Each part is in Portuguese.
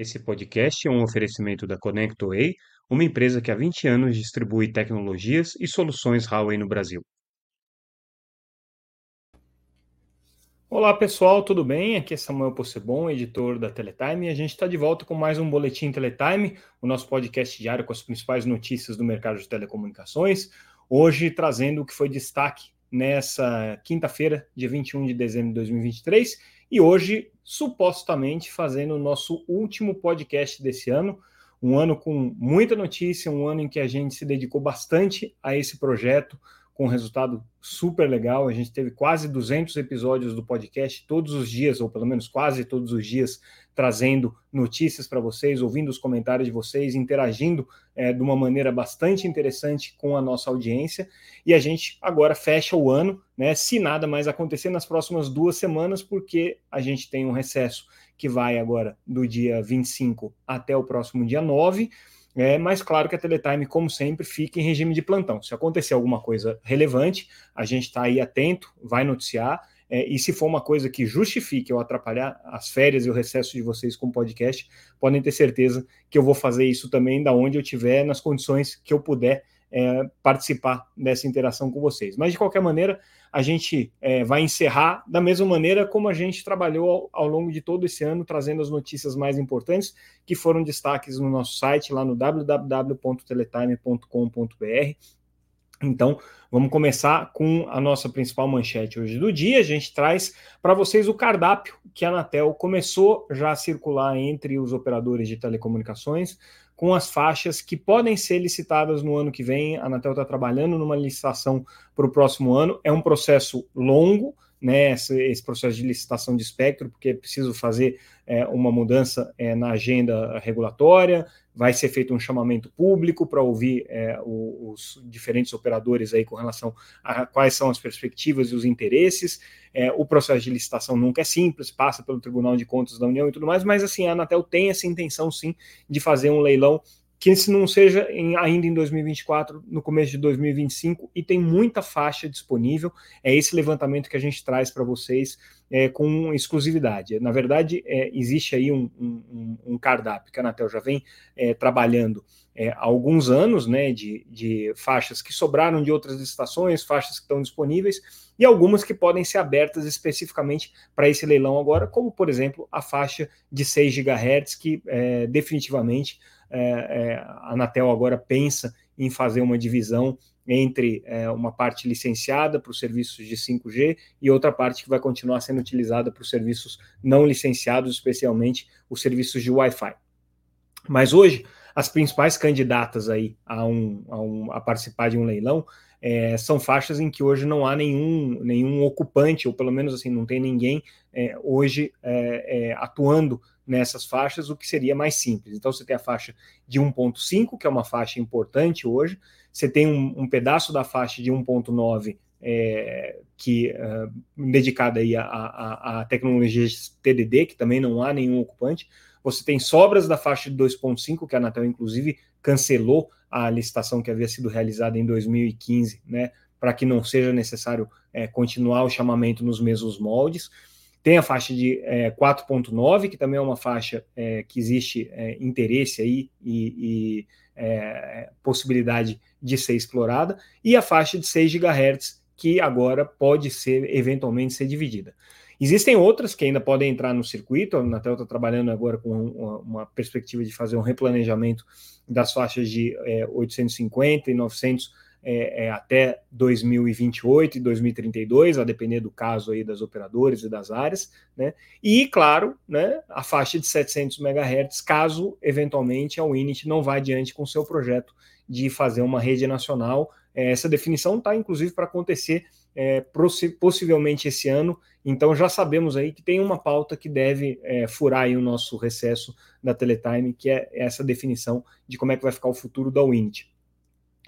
Esse podcast é um oferecimento da ConnectWay, uma empresa que há 20 anos distribui tecnologias e soluções Huawei no Brasil. Olá pessoal, tudo bem? Aqui é Samuel Possebon, editor da Teletime, e a gente está de volta com mais um Boletim Teletime, o nosso podcast diário com as principais notícias do mercado de telecomunicações. Hoje trazendo o que foi destaque nessa quinta-feira, dia 21 de dezembro de 2023, e hoje, supostamente, fazendo o nosso último podcast desse ano, um ano com muita notícia, um ano em que a gente se dedicou bastante a esse projeto, com um resultado super legal. A gente teve quase 200 episódios do podcast todos os dias, ou pelo menos quase todos os dias, trazendo notícias para vocês, ouvindo os comentários de vocês, interagindo é, de uma maneira bastante interessante com a nossa audiência. E a gente agora fecha o ano, né? Se nada mais acontecer nas próximas duas semanas, porque a gente tem um recesso que vai agora do dia 25 até o próximo dia 9 é, mas claro que a Teletime, como sempre, fica em regime de plantão. Se acontecer alguma coisa relevante, a gente está aí atento, vai noticiar. É, e se for uma coisa que justifique ou atrapalhar as férias e o recesso de vocês com o podcast, podem ter certeza que eu vou fazer isso também da onde eu estiver, nas condições que eu puder é, participar dessa interação com vocês. Mas de qualquer maneira, a gente é, vai encerrar da mesma maneira como a gente trabalhou ao, ao, longo de todo esse ano, trazendo as notícias mais importantes que foram destaques no nosso site, lá no www.teletime.com.br. Então, vamos começar com a nossa principal manchete hoje do dia. A gente traz para vocês o cardápio que a Anatel começou já a circular entre os operadores de telecomunicações com as faixas que podem ser licitadas no ano que vem. A Anatel está trabalhando numa licitação para o próximo ano. É um processo longo, né, esse, esse, processo de licitação de espectro, porque é preciso fazer é, uma mudança é, na agenda regulatória, vai ser feito um chamamento público para ouvir é, os, os, diferentes operadores aí com relação a quais são as perspectivas e os interesses. É, o processo de licitação nunca é simples, passa pelo Tribunal de Contas da União e tudo mais, mas assim, a Anatel tem essa intenção sim de fazer um leilão que se não seja em, ainda em 2024, no começo de 2025, e tem muita faixa disponível. É esse levantamento que a gente traz para vocês é, com exclusividade. Na verdade, é, existe aí um, um, um, cardápio que a Anatel já vem é, trabalhando é, há alguns anos, né, de, de faixas que sobraram de outras licitações, faixas que estão disponíveis, e algumas que podem ser abertas especificamente para esse leilão agora, como, por exemplo, a faixa de 6 GHz, que é, definitivamente a Anatel agora pensa em fazer uma divisão entre é, uma parte licenciada para os serviços de 5G e outra parte que vai continuar sendo utilizada para os serviços não licenciados, especialmente os serviços de Wi-Fi. Mas hoje, as principais candidatas aí a, um, a, um, a participar de um leilão é, são faixas em que hoje não há nenhum, nenhum ocupante, ou pelo menos assim, não tem ninguém é, hoje é, é atuando nessas faixas, o que seria mais simples. Então, você tem a faixa de 1.5, que é uma faixa importante hoje, você tem um, um pedaço da faixa de 1.9 é, que uh, dedicada aí a, tecnologias TDD, que também não há nenhum ocupante. Você tem sobras da faixa de 2.5, que a Anatel, inclusive, cancelou a licitação que havia sido realizada em 2015, né, para que não seja necessário é, continuar o chamamento nos mesmos moldes. Tem a faixa de é, 4.9, que também é uma faixa é, que existe é, interesse aí e, e é, possibilidade de ser explorada, e a faixa de 6 GHz, que agora pode ser eventualmente ser dividida. Existem outras que ainda podem entrar no circuito, a Anatel está trabalhando agora com uma, uma, perspectiva de fazer um replanejamento das faixas de é, 850 e 900 é, é, até 2028 e 2032, a depender do caso aí das operadoras e das áreas, né? E, claro, né, a faixa de 700 MHz, caso eventualmente a Winit não vá adiante com seu projeto de fazer uma rede nacional. É, essa definição está, inclusive, para acontecer é, possivelmente esse ano, então já sabemos aí que tem uma pauta que deve é, furar aí o nosso recesso da Teletime, que é essa definição de como é que vai ficar o futuro da Winit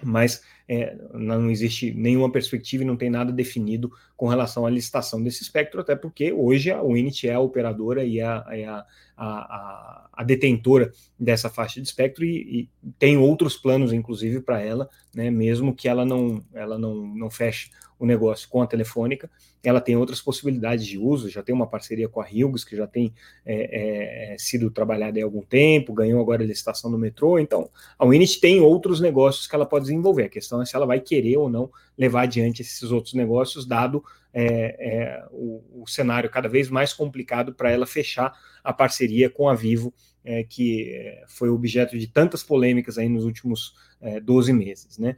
mas é, não existe nenhuma perspectiva e não tem nada definido com relação à licitação desse espectro, até porque hoje a Winit é a operadora e a, a, a, a, detentora dessa faixa de espectro e, e tem outros planos, inclusive, para ela, né, mesmo que ela não, ela não, não feche o negócio com a Telefônica, ela tem outras possibilidades de uso, já tem uma parceria com a Hughes, que já tem é, é, sido trabalhada há algum tempo, ganhou agora a licitação do metrô, então a Winit tem outros negócios que ela pode desenvolver, a questão é se ela vai querer ou não levar adiante esses outros negócios, dado é, é o, o, cenário cada vez mais complicado para ela fechar a parceria com a Vivo, é, que é, foi objeto de tantas polêmicas aí nos últimos 12 meses, né?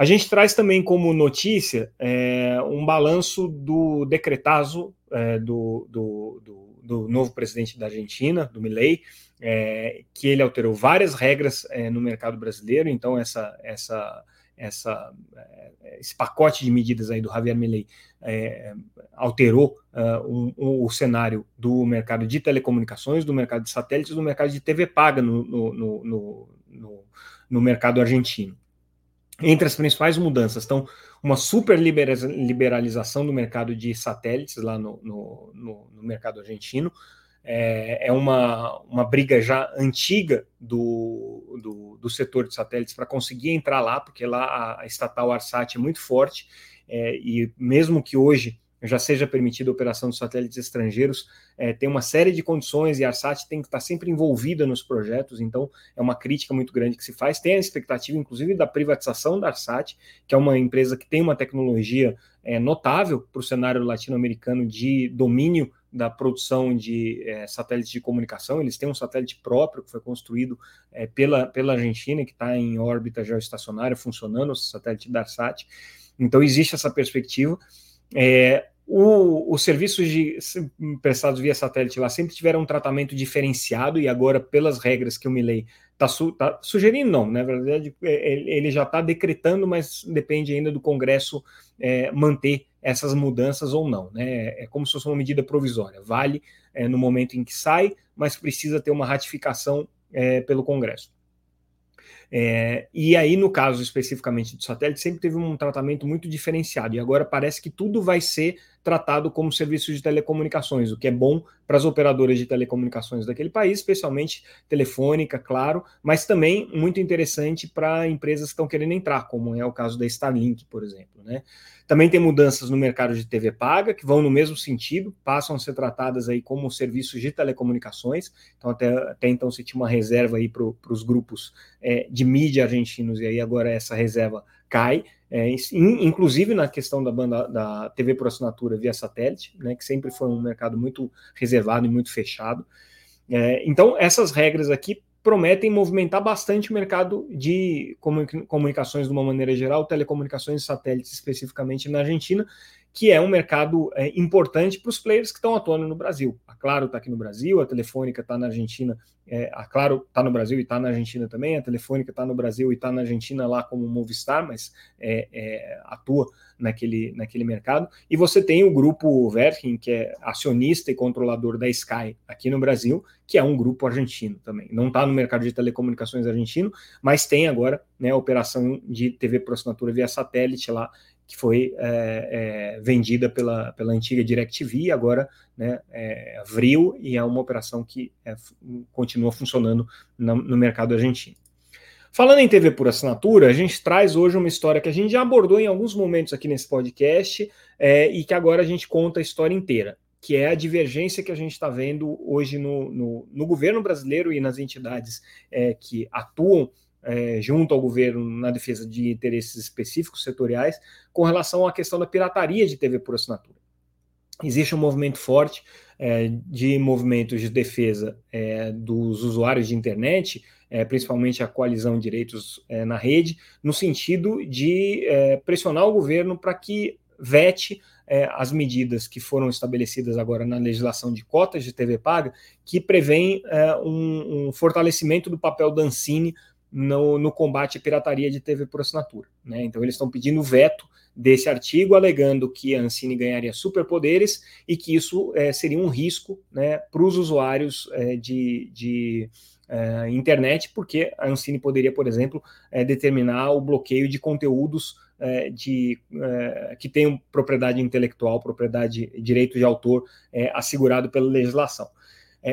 A gente traz também como notícia é, um balanço do decretazo é, do, do, do, do, novo presidente da Argentina, do Milei, é, que ele alterou várias regras é, no mercado brasileiro. Então, essa, essa, essa, é, esse pacote de medidas aí do Javier Milei é, alterou um, o cenário do mercado de telecomunicações, do mercado de satélites, do mercado de TV paga no, no, no, no, no mercado argentino. Entre as principais mudanças estão uma super liberalização do mercado de satélites lá no, no, no, no mercado argentino. É, é, uma, uma briga já antiga do, do, do setor de satélites para conseguir entrar lá, porque lá a, estatal Arsat é muito forte, é, e mesmo que hoje já seja permitida a operação de satélites estrangeiros, é, tem uma série de condições e a ARSAT tem que estar sempre envolvida nos projetos, então é uma crítica muito grande que se faz. Tem a expectativa, inclusive, da privatização da ARSAT, que é uma empresa que tem uma tecnologia é, notável para o cenário latino-americano de domínio da produção de é, satélites de comunicação. Eles têm um satélite próprio que foi construído é, pela, pela Argentina, que está em órbita geoestacionária, funcionando, o satélite da ARSAT. Então, existe essa perspectiva. É, o, os serviços de, prestados via satélite lá sempre tiveram um tratamento diferenciado e agora, pelas regras que o Milley está su, tá sugerindo, não, na verdade, é, ele já está decretando, mas depende ainda do Congresso é, manter essas mudanças ou não. Né? É como se fosse uma medida provisória. Vale é, no momento em que sai, mas precisa ter uma ratificação é, pelo Congresso. É, e aí, no caso especificamente do satélite, sempre teve um tratamento muito diferenciado, e agora parece que tudo vai ser tratado como serviço de telecomunicações, o que é bom para as operadoras de telecomunicações daquele país, especialmente telefônica, claro, mas também muito interessante para empresas que estão querendo entrar, como é o caso da Starlink, por exemplo. Né? Também tem mudanças no mercado de TV paga, que vão no mesmo sentido, passam a ser tratadas aí como serviços de telecomunicações. Então, até, até então se tinha uma reserva aí para os grupos é, de mídia argentinos, e aí agora essa reserva cai, é, inclusive na questão da banda da TV por assinatura via satélite, né, que sempre foi um mercado muito reservado e muito fechado. É, então, essas regras aqui prometem movimentar bastante o mercado de comunicações de uma maneira geral, telecomunicações e satélites especificamente na Argentina, que é um mercado é, importante para os players que estão atuando no Brasil. A Claro está aqui no Brasil, a Telefônica está na Argentina, é, a Claro está no Brasil e está na Argentina também, a Telefônica está no Brasil e está na Argentina lá como Movistar, mas é, é, atua naquele, naquele mercado. E você tem o grupo Verkin, que é acionista e controlador da Sky aqui no Brasil, que é um grupo argentino também. Não está no mercado de telecomunicações argentino, mas tem agora né, a operação de TV por assinatura via satélite lá que foi é, é, vendida pela, pela antiga DirecTV, agora né, é, Vril, e é uma operação que é, continua funcionando no, no, mercado argentino. Falando em TV por assinatura, a gente traz hoje uma história que a gente já abordou em alguns momentos aqui nesse podcast é, e que agora a gente conta a história inteira, que é a divergência que a gente está vendo hoje no, no, no, governo brasileiro e nas entidades é, que atuam é, junto ao governo na defesa de interesses específicos setoriais com relação à questão da pirataria de TV por assinatura. Existe um movimento forte é, de movimentos de defesa é, dos usuários de internet, é, principalmente a coalizão de direitos é, na rede, no sentido de é, pressionar o governo para que vete as medidas que foram estabelecidas agora na legislação de cotas de TV paga, que prevêem um, um fortalecimento do papel da Ancine no, no combate à pirataria de TV por assinatura. Né? Então, eles estão pedindo veto desse artigo, alegando que a Ancine ganharia superpoderes e que isso é, seria um risco né, para os usuários é, de, de é, internet, porque a Ancine poderia, por exemplo, é, determinar o bloqueio de conteúdos é, de, é, que tenham propriedade intelectual, propriedade, direito de autor assegurado pela legislação.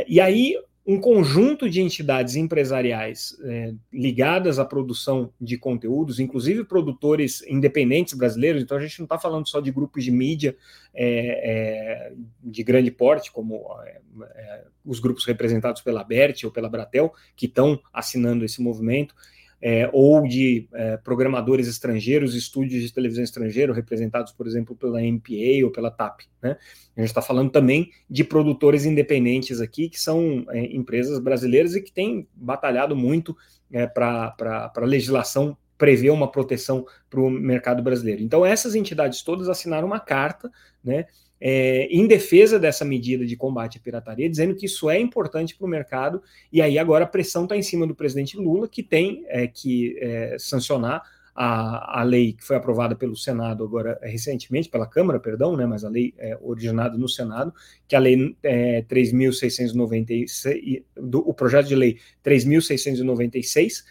e aí um conjunto de entidades empresariais é, ligadas à produção de conteúdos, inclusive produtores independentes brasileiros, então a gente não está falando só de grupos de mídia é, é, de grande porte, como é, é, os grupos representados pela BERT ou pela Bratel, que estão assinando esse movimento, é, ou de é, programadores estrangeiros, estúdios de televisão estrangeiro, representados, por exemplo, pela MPA ou pela TAP. Né? A gente está falando também de produtores independentes aqui, que são é, empresas brasileiras e que têm batalhado muito é, para a legislação prever uma proteção para o mercado brasileiro. Então, essas entidades todas assinaram uma carta, né? É, em defesa dessa medida de combate à pirataria, dizendo que isso é importante para o mercado, e aí agora a pressão está em cima do presidente Lula, que tem é, que é, sancionar a, a lei que foi aprovada pelo Senado agora é, recentemente, pela Câmara, perdão, né, mas a lei é originada no Senado, que é a lei é, 3.696, o projeto de lei 3.696,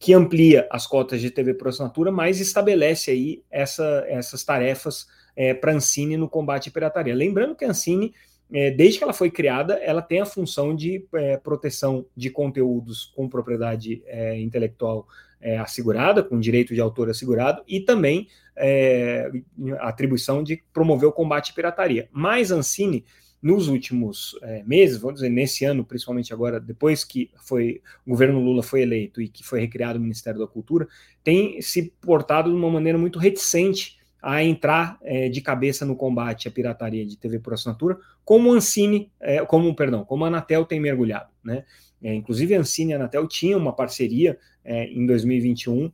que amplia as cotas de TV por assinatura, mas estabelece aí essa, essas tarefas é, para a Ancine no combate à pirataria. Lembrando que a Ancine, é, desde que ela foi criada, ela tem a função de é, proteção de conteúdos com propriedade é, intelectual é, assegurada, com direito de autor assegurado, e também é, a atribuição de promover o combate à pirataria. Mas a Ancine nos últimos é, meses, vamos dizer, nesse ano, principalmente agora, depois que foi o governo Lula foi eleito e que foi recriado o Ministério da Cultura, tem se portado de uma maneira muito reticente a entrar é, de cabeça no combate à pirataria de TV por assinatura, como Ancine, é, como, perdão, como a Anatel tem mergulhado. Né? É, inclusive a Ancine e a Anatel tinham uma parceria é, em 2021,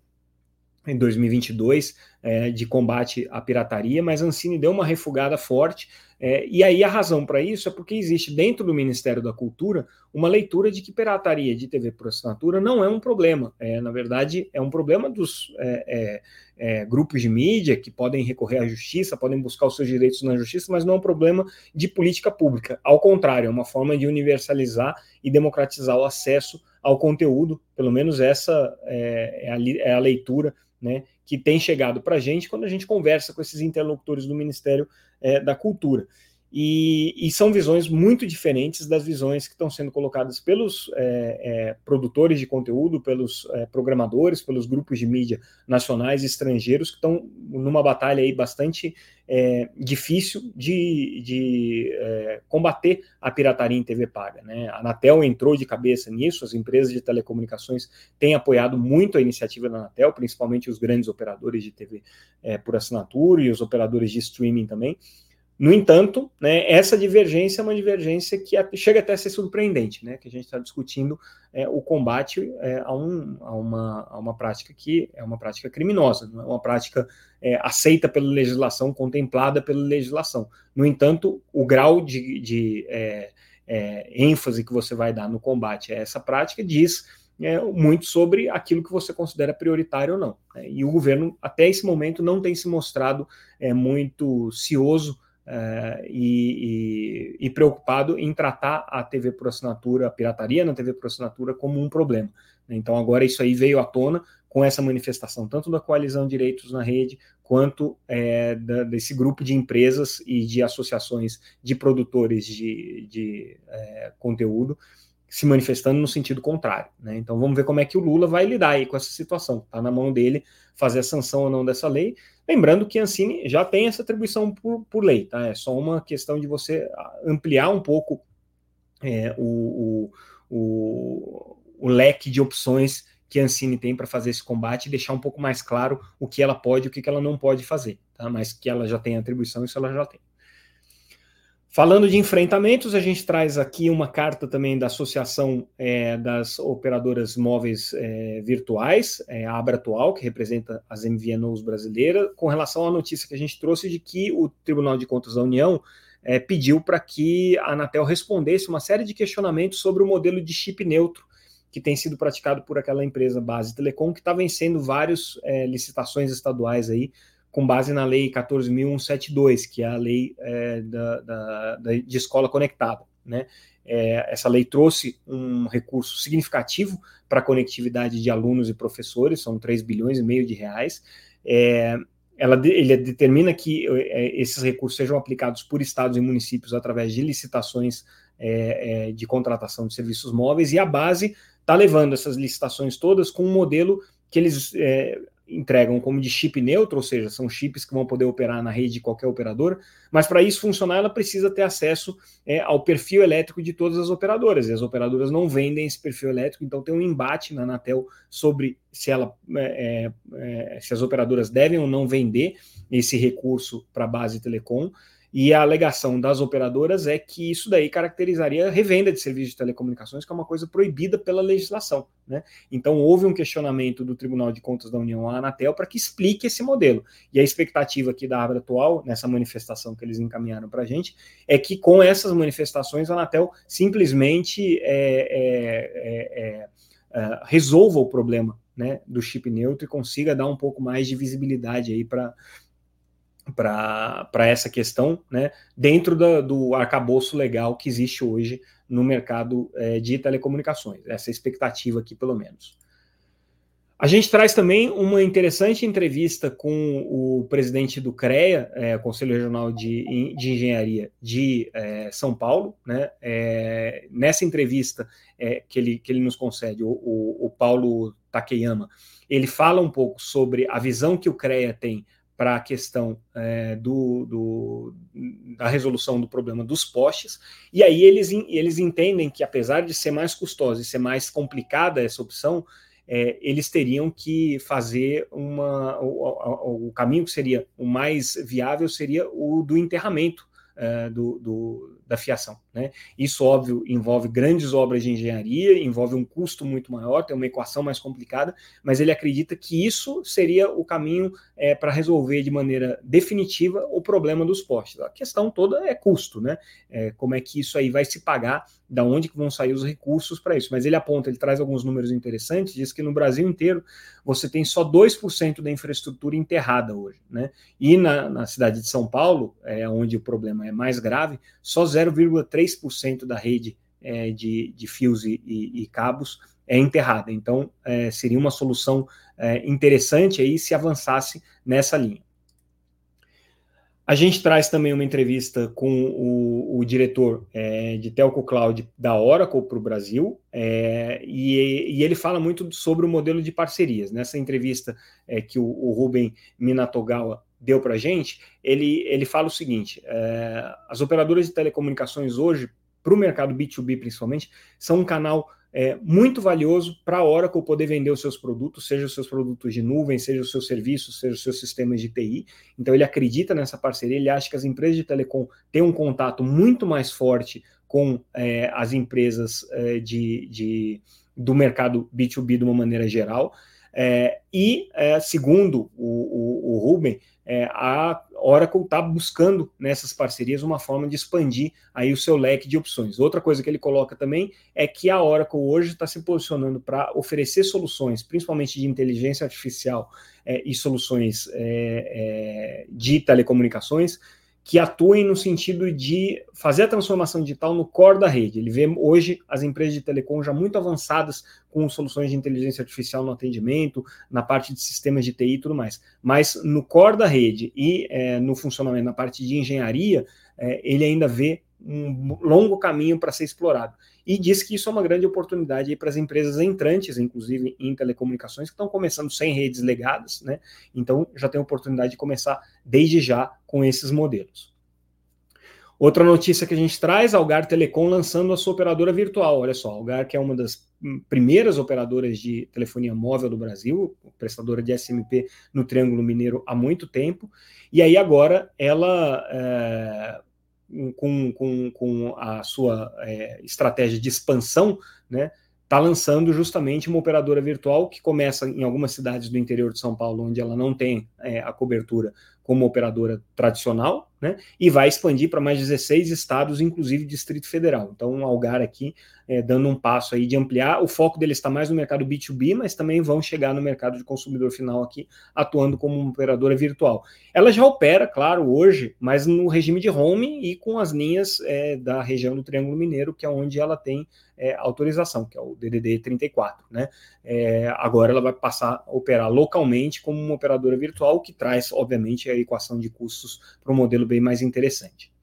em 2022, é, de combate à pirataria, mas a Ancine deu uma refugada forte, é, e aí a razão para isso é porque existe dentro do Ministério da Cultura uma leitura de que pirataria de TV por assinatura não é um problema. É, na verdade, é um problema dos é, é, é, grupos de mídia que podem recorrer à justiça, podem buscar os seus direitos na justiça, mas não é um problema de política pública. Ao contrário, é uma forma de universalizar e democratizar o acesso ao conteúdo, pelo menos essa é, a, é a leitura né, que tem chegado para a gente quando a gente conversa com esses interlocutores do Ministério é, da Cultura. E, e, são visões muito diferentes das visões que estão sendo colocadas pelos é, é, produtores de conteúdo, pelos é, programadores, pelos grupos de mídia nacionais e estrangeiros que estão numa batalha aí bastante é, difícil de, de é, combater a pirataria em TV paga. Né? A Anatel entrou de cabeça nisso, as empresas de telecomunicações têm apoiado muito a iniciativa da Anatel, principalmente os grandes operadores de TV é, por assinatura e os operadores de streaming também. No entanto, né, essa divergência é uma divergência que chega até a ser surpreendente, né, que a gente está discutindo é, o combate é, a, um, a, uma, a uma prática que é uma prática criminosa, não é uma prática é, aceita pela legislação, contemplada pela legislação. No entanto, o grau de, de é, é, ênfase que você vai dar no combate a essa prática diz é, muito sobre aquilo que você considera prioritário ou não. Né? E o governo, até esse momento, não tem se mostrado é, muito cioso é, e, e, e, preocupado em tratar a TV por assinatura, a pirataria na TV por assinatura, como um problema. Então, agora isso aí veio à tona com essa manifestação, tanto da coalizão Direitos na Rede, quanto é, da, desse grupo de empresas e de associações de produtores de, de é, conteúdo se manifestando no sentido contrário. Né? Então, vamos ver como é que o Lula vai lidar aí com essa situação. Está na mão dele fazer a sanção ou não dessa lei. Lembrando que a Ancine já tem essa atribuição por, por lei, tá? É só uma questão de você ampliar um pouco é, o, o, o, o, leque de opções que a Ancine tem para fazer esse combate e deixar um pouco mais claro o que ela pode e o que ela não pode fazer, tá? Mas que ela já tem atribuição, isso ela já tem. Falando de enfrentamentos, a gente traz aqui uma carta também da Associação é, das Operadoras Móveis é, Virtuais, é, a Abra Atual, que representa as MVNOs brasileiras, com relação à notícia que a gente trouxe de que o Tribunal de Contas da União é, pediu para que a Anatel respondesse uma série de questionamentos sobre o modelo de chip neutro que tem sido praticado por aquela empresa Base Telecom, que está vencendo várias é, licitações estaduais aí com base na Lei 14.172, que é a lei é, da, da, da, de escola conectada. Né? É, essa lei trouxe um recurso significativo para a conectividade de alunos e professores, são 3 bilhões e meio de reais. É, ela, ele determina que é, esses recursos sejam aplicados por estados e municípios através de licitações é, é, de contratação de serviços móveis, e a base está levando essas licitações todas com um modelo que eles é, entregam como de chip neutro, ou seja, são chips que vão poder operar na rede de qualquer operador, mas para isso funcionar, ela precisa ter acesso é, ao perfil elétrico de todas as operadoras, e as operadoras não vendem esse perfil elétrico, então tem um embate na Anatel sobre se, ela, é, é, é se as operadoras devem ou não vender esse recurso para a base telecom, e a alegação das operadoras é que isso daí caracterizaria revenda de serviços de telecomunicações, que é uma coisa proibida pela legislação. Né? Então, houve um questionamento do Tribunal de Contas da União à Anatel para que explique esse modelo. E a expectativa aqui da Abra atual, nessa manifestação que eles encaminharam para a gente, é que com essas manifestações a Anatel simplesmente é, é, é, é resolva o problema né, do chip neutro e consiga dar um pouco mais de visibilidade aí para para essa questão, né, dentro da, do arcabouço legal que existe hoje no mercado é, de telecomunicações. Essa é expectativa aqui, pelo menos. A gente traz também uma interessante entrevista com o presidente do CREA, é, Conselho Regional de, de Engenharia de é, São Paulo. Né? É, nessa entrevista é, que, ele, que ele nos concede, o, o, o Paulo Takeyama, ele fala um pouco sobre a visão que o CREA tem para a questão é, do, do, da resolução do problema dos postes, e aí eles, eles entendem que, apesar de ser mais custosa e ser mais complicada essa opção, é, eles teriam que fazer uma. O, o, o, caminho que seria o mais viável seria o do enterramento é, do, do, da fiação. Né? Isso, óbvio, envolve grandes obras de engenharia, envolve um custo muito maior, tem uma equação mais complicada, mas ele acredita que isso seria o caminho é, para resolver de maneira definitiva o problema dos postes. A questão toda é custo, né? É, como é que isso aí vai se pagar, da onde que vão sair os recursos para isso. Mas ele aponta, ele traz alguns números interessantes, diz que no Brasil inteiro você tem só 2% da infraestrutura enterrada hoje, né? E na, na cidade de São Paulo, é, onde o problema é mais grave, só 0,3% da rede é, de, de, fios e, e, e, cabos é enterrada. Então, é, seria uma solução é, interessante aí se avançasse nessa linha. A gente traz também uma entrevista com o, o diretor é, de Telco Cloud da Oracle para o Brasil, é, e, e, ele fala muito sobre o modelo de parcerias. Nessa entrevista é, que o, o Ruben Minatogawa deu para a gente, ele, ele fala o seguinte: é, as operadoras de telecomunicações hoje, para o mercado B2B principalmente, são um canal é, muito valioso para a Oracle poder vender os seus produtos, seja os seus produtos de nuvem, seja os seus serviços, seja os seus sistemas de TI. Então ele acredita nessa parceria, ele acha que as empresas de telecom têm um contato muito mais forte com é, as empresas é, de, de, do mercado B2B de uma maneira geral. É, e, é, segundo o, o, o Ruben, é, a Oracle está buscando nessas parcerias uma forma de expandir aí o seu leque de opções. Outra coisa que ele coloca também é que a Oracle hoje está se posicionando para oferecer soluções, principalmente de inteligência artificial é, e soluções é, é de telecomunicações, que atuem no sentido de fazer a transformação digital no core da rede. Ele vê hoje as empresas de telecom já muito avançadas com soluções de inteligência artificial no atendimento, na parte de sistemas de TI e tudo mais. Mas no core da rede e é, no funcionamento, na parte de engenharia, é, ele ainda vê um longo caminho para ser explorado. E diz que isso é uma grande oportunidade para as empresas entrantes, inclusive em telecomunicações, que estão começando sem redes legadas, né? Então já tem oportunidade de começar desde já com esses modelos. Outra notícia que a gente traz, a Algar Telecom lançando a sua operadora virtual. Olha só, a Algar que é uma das primeiras operadoras de telefonia móvel do Brasil, prestadora de SMP no Triângulo Mineiro há muito tempo, e aí agora ela é, com, com, com a sua é, estratégia de expansão, né, está lançando justamente uma operadora virtual que começa em algumas cidades do interior de São Paulo, onde ela não tem é, a cobertura como operadora tradicional, né, e vai expandir para mais 16 estados, inclusive Distrito Federal. Então, um Algar aqui é, dando um passo aí de ampliar. O foco dele está mais no mercado B2B, mas também vão chegar no mercado de consumidor final aqui, atuando como uma operadora virtual. Ela já opera, claro, hoje, mas no regime de home e com as linhas é, da região do Triângulo Mineiro, que é onde ela tem é, autorização, que é o DDD 34. Né? É, agora ela vai passar a operar localmente como uma operadora virtual, que traz, obviamente, a equação de custos para um modelo bem mais interessante.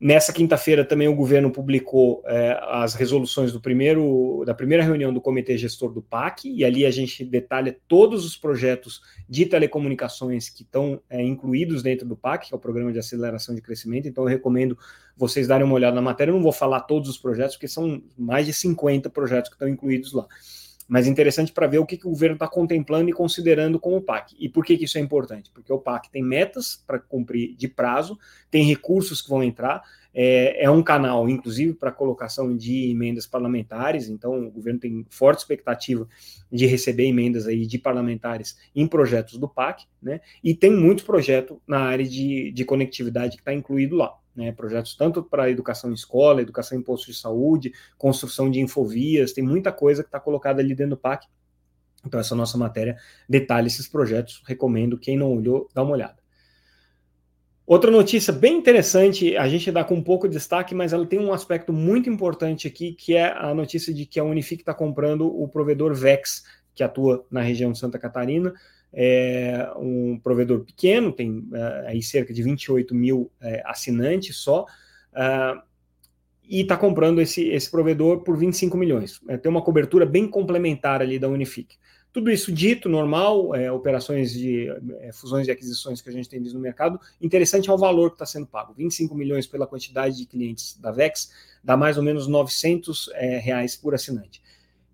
Nessa quinta-feira também o governo publicou é, as resoluções do primeiro, da primeira reunião do Comitê Gestor do PAC, e ali a gente detalha todos os projetos de telecomunicações que estão é, incluídos dentro do PAC, que é o Programa de Aceleração de Crescimento. Então eu recomendo vocês darem uma olhada na matéria. Eu não vou falar todos os projetos, porque são mais de 50 projetos que estão incluídos lá mas interessante para ver o que, que o governo está contemplando e considerando com o PAC. E por que, que isso é importante? Porque o PAC tem metas para cumprir de prazo, tem recursos que vão entrar, é, é um canal, inclusive, para colocação de emendas parlamentares, então o governo tem forte expectativa de receber emendas aí de parlamentares em projetos do PAC, né? E tem muito projeto na área de, de conectividade que está incluído lá né, projetos tanto para educação em escola, educação em postos de saúde, construção de infovias, tem muita coisa que está colocada ali dentro do PAC. Então, essa nossa matéria detalha esses projetos, recomendo, quem não olhou, dá uma olhada. Outra notícia bem interessante, a gente dá com um pouco de destaque, mas ela tem um aspecto muito importante aqui, que é a notícia de que a Unifique está comprando o provedor VEX, que atua na região de Santa Catarina, é um provedor pequeno, tem é, aí cerca de 28 mil é, assinantes só, uh, e está comprando esse, esse provedor por 25 milhões. É, tem uma cobertura bem complementar ali da Unifique. Tudo isso dito, normal, é, operações de é, fusões e aquisições que a gente tem visto no mercado, interessante é o valor que está sendo pago. 25 milhões pela quantidade de clientes da VEX, dá mais ou menos 900 é, reais por assinante.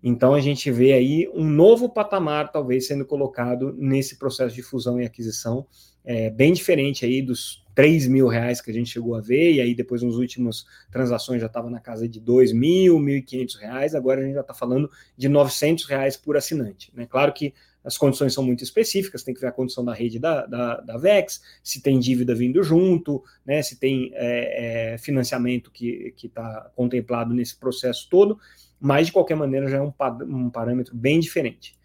Então a gente vê aí um novo patamar, talvez, sendo colocado nesse processo de fusão e aquisição, é, bem diferente aí dos 3 mil reais que a gente chegou a ver, e aí depois nas últimas transações já estava na casa de 2 mil, 1.500 reais, agora a gente já está falando de 900 reais por assinante. Né? Claro que as condições são muito específicas, tem que ver a condição da rede da, da, da VEX, se tem dívida vindo junto, né, se tem é, é, financiamento que está contemplado nesse processo todo, mas de qualquer maneira já é um, um parâmetro bem diferente.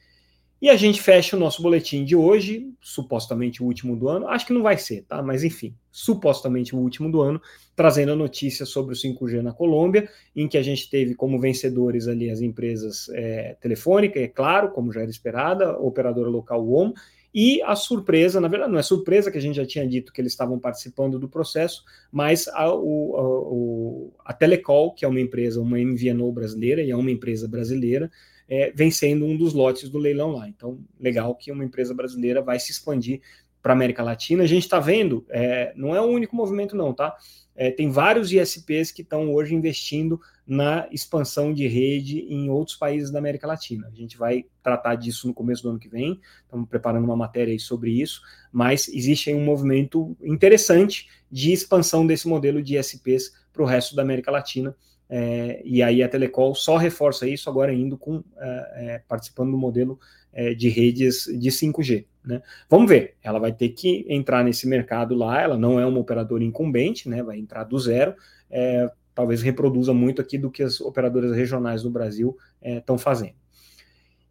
E a gente fecha o nosso boletim de hoje, supostamente o último do ano. Acho que não vai ser, tá? Mas enfim, supostamente o último do ano, trazendo a notícia sobre o 5G na Colômbia, em que a gente teve como vencedores ali as empresas é, Telefônica, é claro, como já era esperada, a operadora local WOM, e a surpresa, na verdade, não é surpresa que a gente já tinha dito que eles estavam participando do processo, mas a, o, a, a Telecol, que é uma empresa, uma MVNO brasileira, e é uma empresa brasileira, é, vencendo um dos lotes do leilão lá. Então, legal que uma empresa brasileira vai se expandir para a América Latina. A gente está vendo, é, não é o único movimento, não, tá? É, tem vários ISPs que estão hoje investindo na expansão de rede em outros países da América Latina. A gente vai tratar disso no começo do ano que vem, estamos preparando uma matéria sobre isso, mas existe um movimento interessante de expansão desse modelo de ISPs para o resto da América Latina. É, e aí a Telecol só reforça isso agora indo com é, é participando do modelo é, de redes de 5G. Né? Vamos ver, ela vai ter que entrar nesse mercado lá, ela não é uma operadora incumbente, né? vai entrar do zero, é, talvez reproduza muito aqui do que as operadoras regionais do Brasil estão é, fazendo.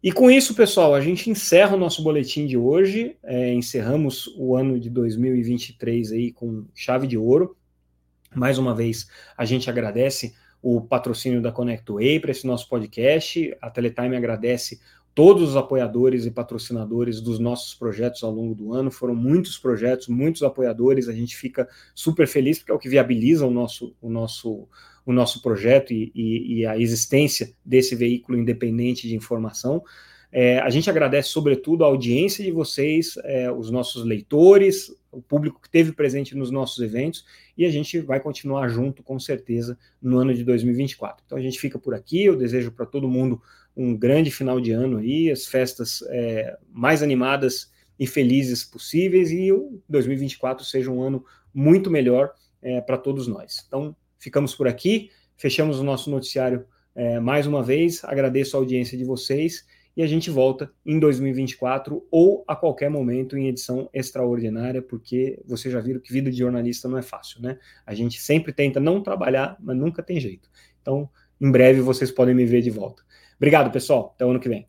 E com isso, pessoal, a gente encerra o nosso boletim de hoje, encerramos o ano de 2023 aí com chave de ouro. Mais uma vez, a gente agradece o patrocínio da ConnectWay para esse nosso podcast. A Teletime agradece todos os apoiadores e patrocinadores dos nossos projetos ao longo do ano. Foram muitos projetos, muitos apoiadores. A gente fica super feliz porque é o que viabiliza o nosso, o nosso, o nosso projeto e, e, e a existência desse veículo independente de informação. É, a gente agradece, sobretudo, a audiência de vocês, é, os nossos leitores, o público que esteve presente nos nossos eventos, e a gente vai continuar junto, com certeza, no ano de 2024. Então, a gente fica por aqui. Eu desejo para todo mundo um grande final de ano aí, as festas é, mais animadas e felizes possíveis e o 2024 seja um ano muito melhor é, para todos nós. Então, ficamos por aqui, fechamos o nosso noticiário é, mais uma vez, agradeço a audiência de vocês e a gente volta em 2024 ou a qualquer momento em edição extraordinária, porque vocês já viram que vida de jornalista não é fácil, né? A gente sempre tenta não trabalhar, mas nunca tem jeito. Então, em breve vocês podem me ver de volta. Obrigado, pessoal. Até o ano que vem.